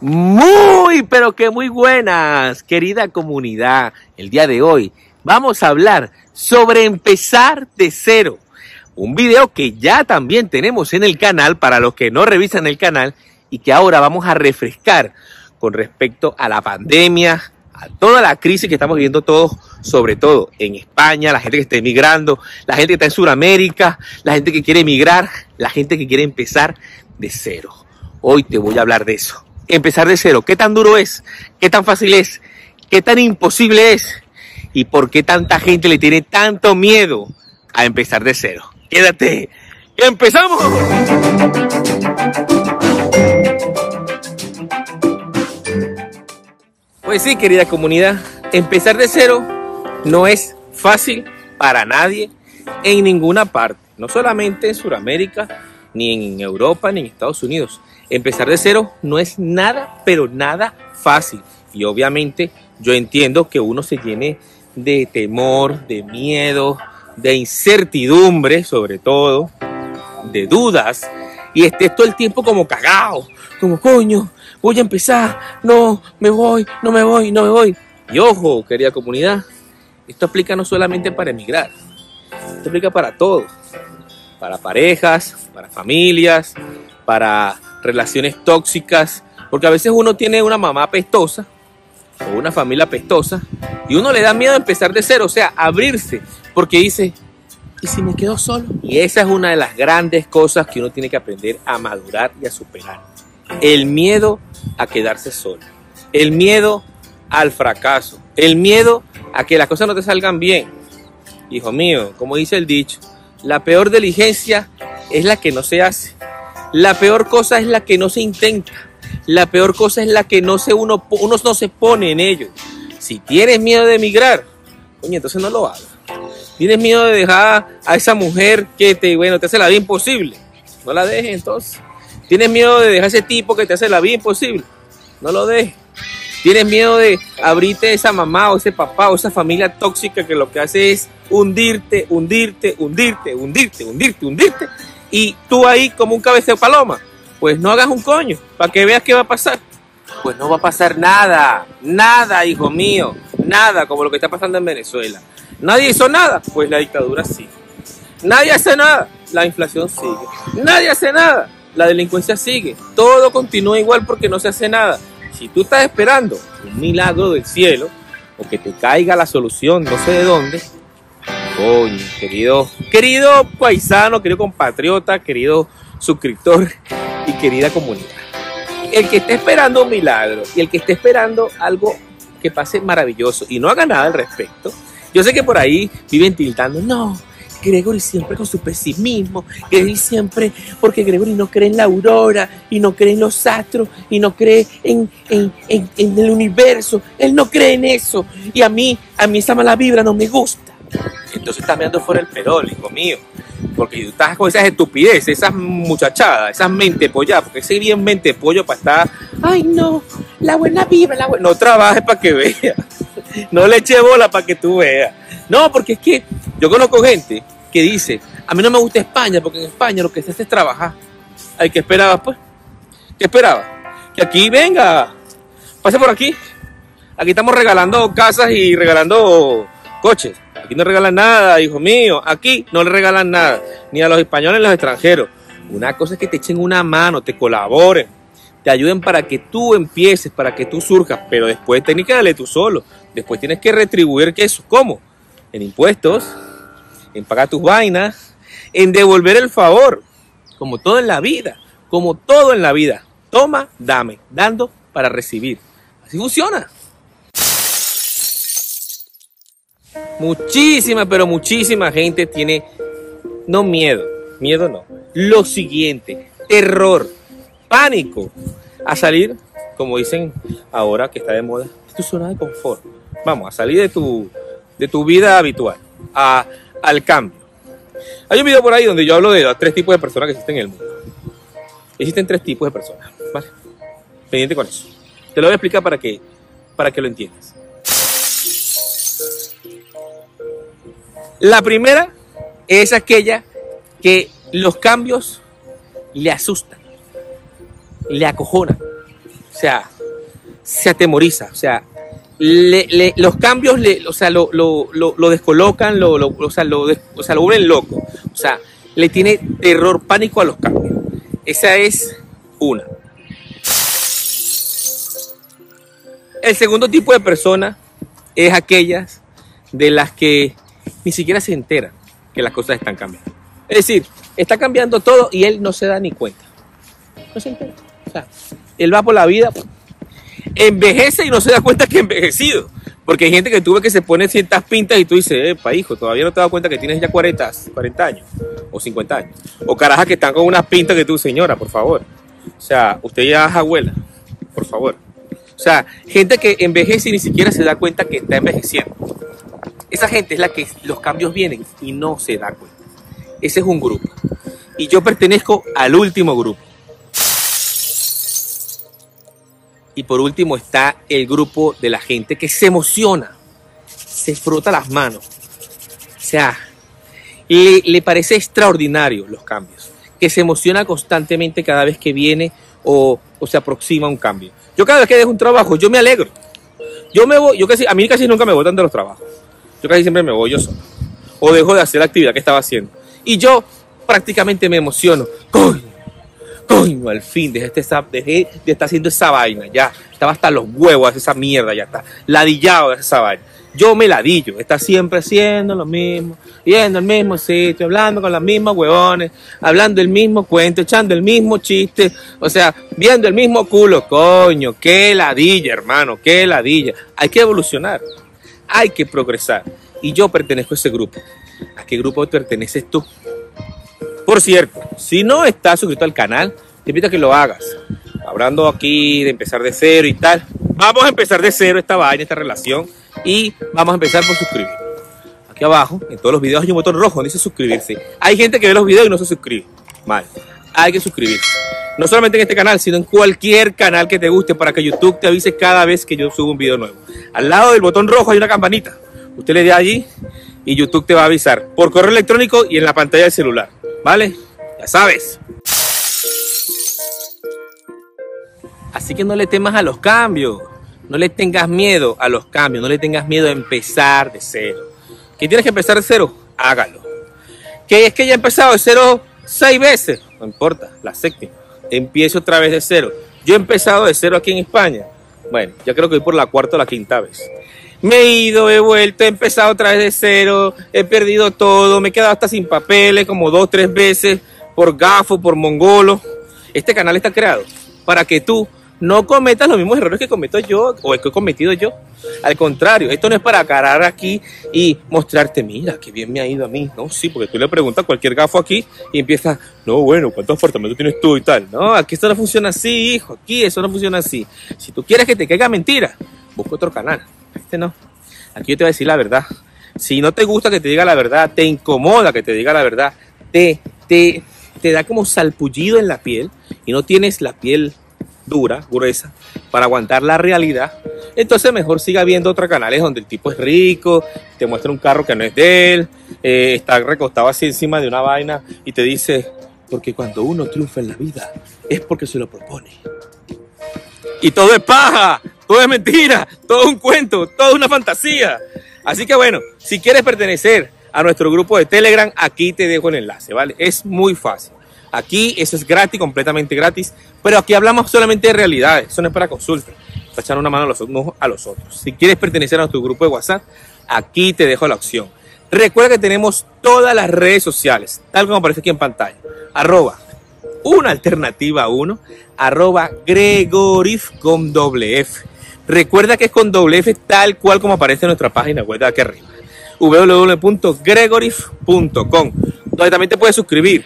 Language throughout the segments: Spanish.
Muy, pero que muy buenas, querida comunidad. El día de hoy vamos a hablar sobre empezar de cero. Un video que ya también tenemos en el canal para los que no revisan el canal y que ahora vamos a refrescar con respecto a la pandemia, a toda la crisis que estamos viviendo todos, sobre todo en España, la gente que está emigrando, la gente que está en Sudamérica, la gente que quiere emigrar, la gente que quiere empezar de cero. Hoy te voy a hablar de eso empezar de cero. ¿Qué tan duro es? ¿Qué tan fácil es? ¿Qué tan imposible es? ¿Y por qué tanta gente le tiene tanto miedo a empezar de cero? Quédate. ¡Empezamos! Pues sí, querida comunidad, empezar de cero no es fácil para nadie en ninguna parte, no solamente en Sudamérica, ni en Europa, ni en Estados Unidos. Empezar de cero no es nada, pero nada fácil. Y obviamente yo entiendo que uno se llene de temor, de miedo, de incertidumbre sobre todo, de dudas, y esté todo el tiempo como cagado, como coño, voy a empezar, no, me voy, no me voy, no me voy. Y ojo, querida comunidad, esto aplica no solamente para emigrar, esto aplica para todos, para parejas, para familias, para relaciones tóxicas, porque a veces uno tiene una mamá pestosa o una familia pestosa y uno le da miedo empezar de cero, o sea, abrirse, porque dice, ¿y si me quedo solo? Y esa es una de las grandes cosas que uno tiene que aprender a madurar y a superar. El miedo a quedarse solo, el miedo al fracaso, el miedo a que las cosas no te salgan bien. Hijo mío, como dice el dicho, la peor diligencia es la que no se hace. La peor cosa es la que no se intenta. La peor cosa es la que no se uno, uno no se pone en ello. Si tienes miedo de emigrar, coño, entonces no lo hagas. Tienes miedo de dejar a esa mujer que te, bueno, te hace la vida imposible. No la dejes entonces. Tienes miedo de dejar a ese tipo que te hace la vida imposible. No lo dejes. Tienes miedo de abrirte a esa mamá o ese papá o esa familia tóxica que lo que hace es hundirte, hundirte, hundirte, hundirte, hundirte, hundirte y tú ahí como un cabeceo paloma, pues no hagas un coño, para que veas qué va a pasar. Pues no va a pasar nada, nada, hijo mío, nada como lo que está pasando en Venezuela. Nadie hizo nada, pues la dictadura sigue. Nadie hace nada, la inflación sigue. Nadie hace nada, la delincuencia sigue. Todo continúa igual porque no se hace nada. Si tú estás esperando un milagro del cielo, o que te caiga la solución no sé de dónde, Coño, querido, querido paisano, querido compatriota, querido suscriptor y querida comunidad. El que esté esperando un milagro y el que esté esperando algo que pase maravilloso y no haga nada al respecto, yo sé que por ahí viven tiltando, no, Gregory siempre con su pesimismo, Gregory siempre, porque Gregory no cree en la aurora y no cree en los astros y no cree en, en, en el universo, él no cree en eso y a mí, a mí esa mala vibra no me gusta entonces estás mirando fuera el perol, hijo mío. Porque tú estás con esas estupideces, esas muchachadas, esas mente polla, porque ese bien mente pollo para estar, ay no, la buena vibra, la buena. No trabajes para que veas. No le eche bola para que tú veas. No, porque es que yo conozco gente que dice, a mí no me gusta España, porque en España lo que se hace es trabajar. Ay, ¿qué esperabas pues? ¿Qué esperabas? Que aquí venga, pase por aquí. Aquí estamos regalando casas y regalando coches. Aquí no regalan nada, hijo mío. Aquí no le regalan nada, ni a los españoles ni a los extranjeros. Una cosa es que te echen una mano, te colaboren, te ayuden para que tú empieces, para que tú surjas, pero después tienes que darle tú solo. Después tienes que retribuir que eso, ¿cómo? En impuestos, en pagar tus vainas, en devolver el favor, como todo en la vida, como todo en la vida. Toma, dame, dando para recibir. Así funciona. Muchísima, pero muchísima gente tiene, no miedo, miedo no, lo siguiente, terror, pánico a salir, como dicen ahora que está de moda, de tu zona de confort. Vamos, a salir de tu, de tu vida habitual, a, al cambio. Hay un video por ahí donde yo hablo de los tres tipos de personas que existen en el mundo. Existen tres tipos de personas, ¿vale? Pendiente con eso. Te lo voy a explicar para que, para que lo entiendas. La primera es aquella que los cambios le asustan, le acojonan. sea, se atemoriza, o sea, los cambios le, o sea, lo, lo, lo, descolocan, lo, o, sea, lo, o lo vuelven loco, o sea, le tiene terror, pánico a los cambios. Esa es una. El segundo tipo de persona es aquellas de las que ni siquiera se enteran que las cosas están cambiando. Es decir, está cambiando todo y él no se da ni cuenta. No se entera. O sea, él va por la vida, envejece y no se da cuenta que envejecido. Porque hay gente que tuve que se pone ciertas pintas y tú dices, pa hijo, todavía no te das cuenta que tienes ya 40, 40 años o 50 años. O carajas que están con unas pintas que tú, señora, por favor. O sea, usted ya es abuela, por favor. O sea, gente que envejece y ni siquiera se da cuenta que está envejeciendo. Esa gente es la que los cambios vienen y no se da cuenta. Ese es un grupo. Y yo pertenezco al último grupo. Y por último está el grupo de la gente que se emociona, se frota las manos. O sea, le, le parece extraordinario los cambios, que se emociona constantemente cada vez que viene o, se aproxima un cambio. Yo cada vez que dejo un trabajo, yo me alegro. Yo me voy, yo casi, a mí casi nunca me votan de los trabajos. Yo casi siempre me voy yo solo. O dejo de hacer la actividad que estaba haciendo. Y yo prácticamente me emociono. Coño, coño, al fin dejé, este, dejé de estar haciendo esa vaina. Ya, estaba hasta los huevos esa mierda, ya está. Ladillado de esa vaina. Yo me ladillo, está siempre haciendo lo mismo, yendo al mismo sitio, hablando con los mismos huevones, hablando el mismo cuento, echando el mismo chiste, o sea, viendo el mismo culo, coño, qué ladilla, hermano, qué ladilla. Hay que evolucionar, hay que progresar. Y yo pertenezco a ese grupo. ¿A qué grupo perteneces tú? Por cierto, si no estás suscrito al canal, te invito a que lo hagas. Hablando aquí de empezar de cero y tal. Vamos a empezar de cero esta vaina, esta relación y vamos a empezar por suscribir. Aquí abajo, en todos los videos hay un botón rojo donde dice suscribirse. Hay gente que ve los videos y no se suscribe. Mal. Hay que suscribirse. No solamente en este canal, sino en cualquier canal que te guste para que YouTube te avise cada vez que yo subo un video nuevo. Al lado del botón rojo hay una campanita. Usted le da allí y YouTube te va a avisar por correo electrónico y en la pantalla del celular. ¿Vale? Ya sabes. Así que no le temas a los cambios. No le tengas miedo a los cambios, no le tengas miedo a empezar de cero. ¿Que tienes que empezar de cero? Hágalo. ¿Que es que ya he empezado de cero seis veces? No importa, la séptima. Empiezo otra vez de cero. Yo he empezado de cero aquí en España. Bueno, ya creo que voy por la cuarta o la quinta vez. Me he ido, he vuelto, he empezado otra vez de cero, he perdido todo, me he quedado hasta sin papeles como dos, tres veces por gafo, por mongolo. Este canal está creado para que tú no cometas los mismos errores que cometo yo o que he cometido yo. Al contrario, esto no es para acarar aquí y mostrarte, mira, qué bien me ha ido a mí. No, sí, porque tú le preguntas a cualquier gafo aquí y empieza, no, bueno, ¿cuántos apartamentos tienes tú y tal? No, aquí esto no funciona así, hijo, aquí eso no funciona así. Si tú quieres que te caiga mentira, busca otro canal. Este no. Aquí yo te voy a decir la verdad. Si no te gusta que te diga la verdad, te incomoda que te diga la verdad, te, te, te da como salpullido en la piel y no tienes la piel dura, gruesa, para aguantar la realidad, entonces mejor siga viendo otros canales donde el tipo es rico, te muestra un carro que no es de él, eh, está recostado así encima de una vaina y te dice, porque cuando uno triunfa en la vida es porque se lo propone. Y todo es paja, todo es mentira, todo es un cuento, todo es una fantasía. Así que bueno, si quieres pertenecer a nuestro grupo de Telegram, aquí te dejo el enlace, ¿vale? Es muy fácil. Aquí eso es gratis, completamente gratis, pero aquí hablamos solamente de realidades, eso no es para consulta, para echar una mano a los, a los otros. Si quieres pertenecer a nuestro grupo de WhatsApp, aquí te dejo la opción. Recuerda que tenemos todas las redes sociales, tal como aparece aquí en pantalla. Arroba una alternativa uno, arroba Gregorif con doble F. Recuerda que es con doble F tal cual como aparece en nuestra página web de aquí arriba www.gregorif.com donde también te puedes suscribir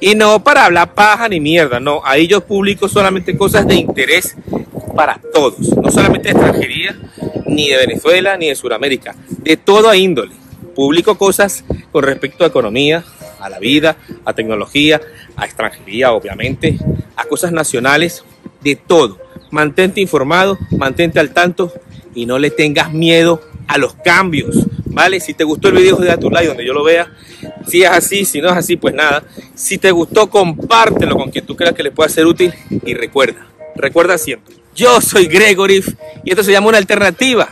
y no para hablar paja ni mierda, no. Ahí yo publico solamente cosas de interés para todos. No solamente de extranjería, ni de Venezuela, ni de Sudamérica. De toda índole. Publico cosas con respecto a economía, a la vida, a tecnología, a extranjería, obviamente, a cosas nacionales, de todo. Mantente informado, mantente al tanto y no le tengas miedo a los cambios. ¿Vale? Si te gustó el video, de tu like donde yo lo vea. Si es así, si no es así, pues nada. Si te gustó, compártelo con quien tú creas que le pueda ser útil. Y recuerda, recuerda siempre, Yo soy Gregory y esto se llama una alternativa.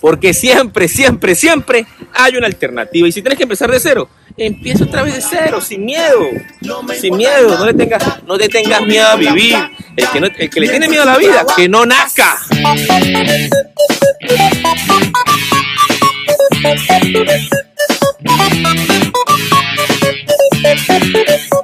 Porque siempre, siempre, siempre hay una alternativa. Y si tienes que empezar de cero, empieza otra vez de cero, sin miedo. Sin miedo, no, le tengas, no te tengas miedo a vivir. El que, el que le tiene miedo a la vida, que no nazca. Thank you.